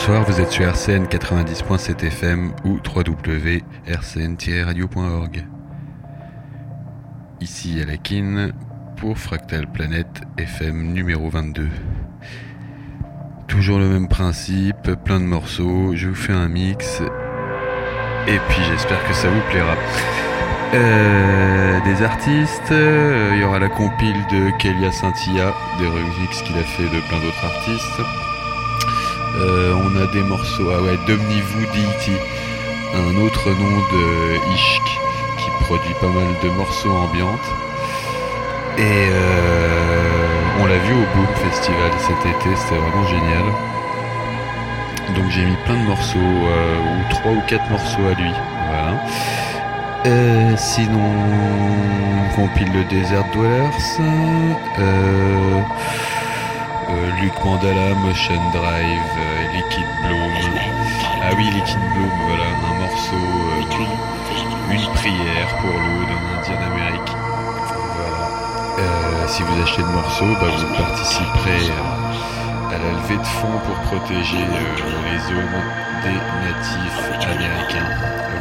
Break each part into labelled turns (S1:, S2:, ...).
S1: Bonsoir, vous êtes sur RCN 90.7 FM ou www.rcn-radio.org. Ici Alakin pour Fractal Planète FM numéro 22. Toujours le même principe, plein de morceaux, je vous fais un mix et puis j'espère que ça vous plaira. Euh, des artistes, euh, il y aura la compile de Kelia Cynthia, des remixes qu'il a fait de plein d'autres artistes. Euh, on a des morceaux, ah ouais, Domnivu Deity, un autre nom de Ishk qui produit pas mal de morceaux ambiantes. Et on l'a vu au Boom Festival cet été, c'était vraiment génial. Donc j'ai mis plein de morceaux, ou trois ou quatre morceaux à lui. Voilà. Euh, sinon, on compile le Desert Dwellers, euh, euh, Luc Mandala, Motion Drive, Liquid Bloom. Ah oui, Liquid Bloom, voilà, un morceau, une prière pour l'eau d'un Indien d'Amérique. Voilà. si vous achetez le morceau, bah, vous participerez à la levée de fonds pour protéger les zones des natifs américains.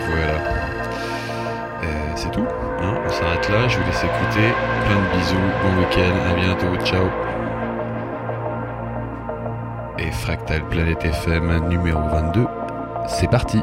S1: Voilà c'est tout. Hein, on s'arrête là, je vous laisse écouter. Plein de bisous, bon week-end, à bientôt, ciao. Fractal Planète FM numéro 22, c'est parti.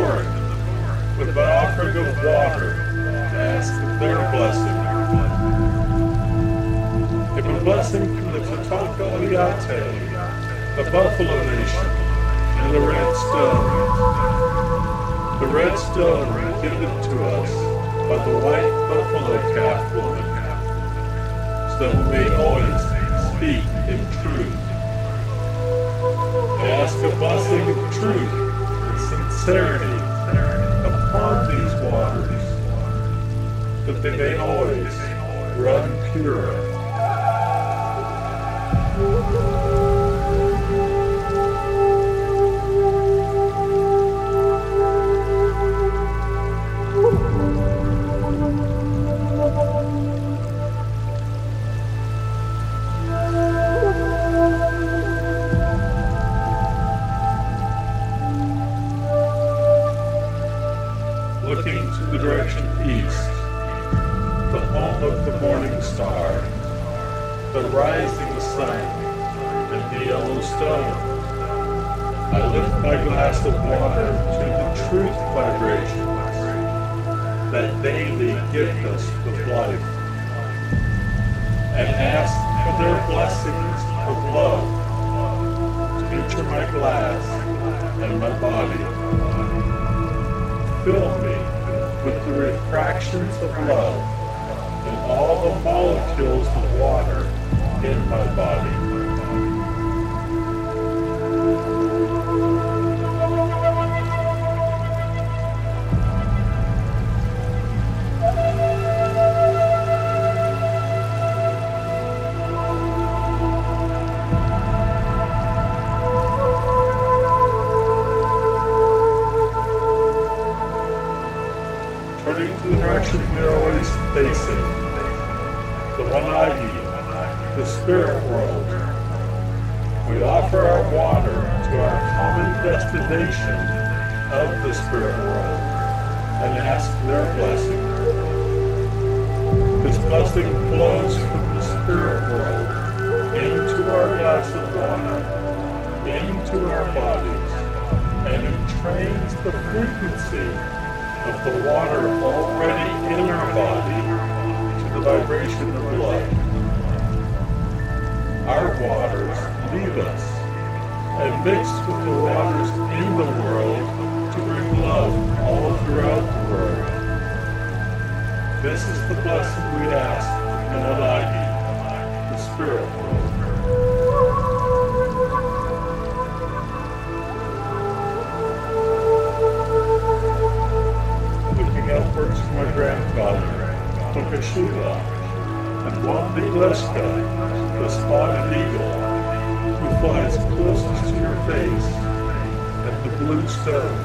S2: Lord with an offering of water ask for their blessing. If a blessing from the Tatanka Oyate, the Buffalo Nation, and the Red Stone. The Red Stone given to us by the white buffalo calf woman, so that we may always speak in truth. Ask a blessing of truth clarity upon these waters, but they may always run pure. rising sun and the yellow stone. I lift my glass of water to the truth vibrations that daily gift us with life and ask for their blessings of love to enter my glass and my body. Fill me with the refractions of love and all the molecules of water in my body. into our bodies, and it trains the frequency of the water already in our body to the vibration of light. Our waters leave us and mix with the waters in the world to bring love all throughout the world. This is the blessing we ask in Almighty, the Spirit world. God took a shoot and one be less the spotted eagle, who flies closest to your face, and the blue stone.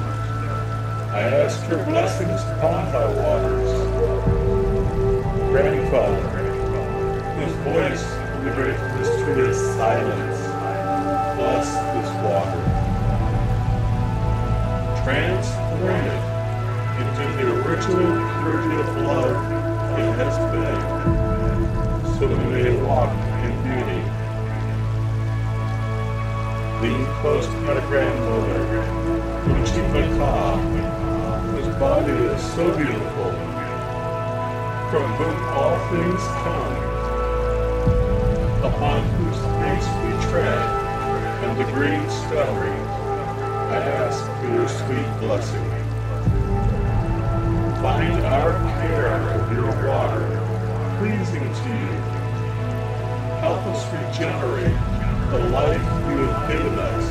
S2: I ask your blessings upon thy waters. Grandfather, whose voice from the great mystery silence, bless this water. Transform original purity of love it has been, so we may walk in beauty. Lean close to my grandmother, Uchimaka, whose body is so beautiful, from whom all things come, upon whose face we tread, and the green stone. I ask for your sweet blessing. Find our care of your water pleasing to you. Help us regenerate the life you have given us,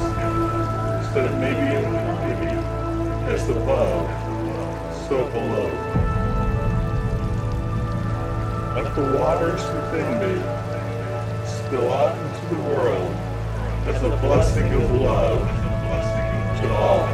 S2: so that it may be in as above, so below. Let the waters within me spill out into the world as a blessing of love to all.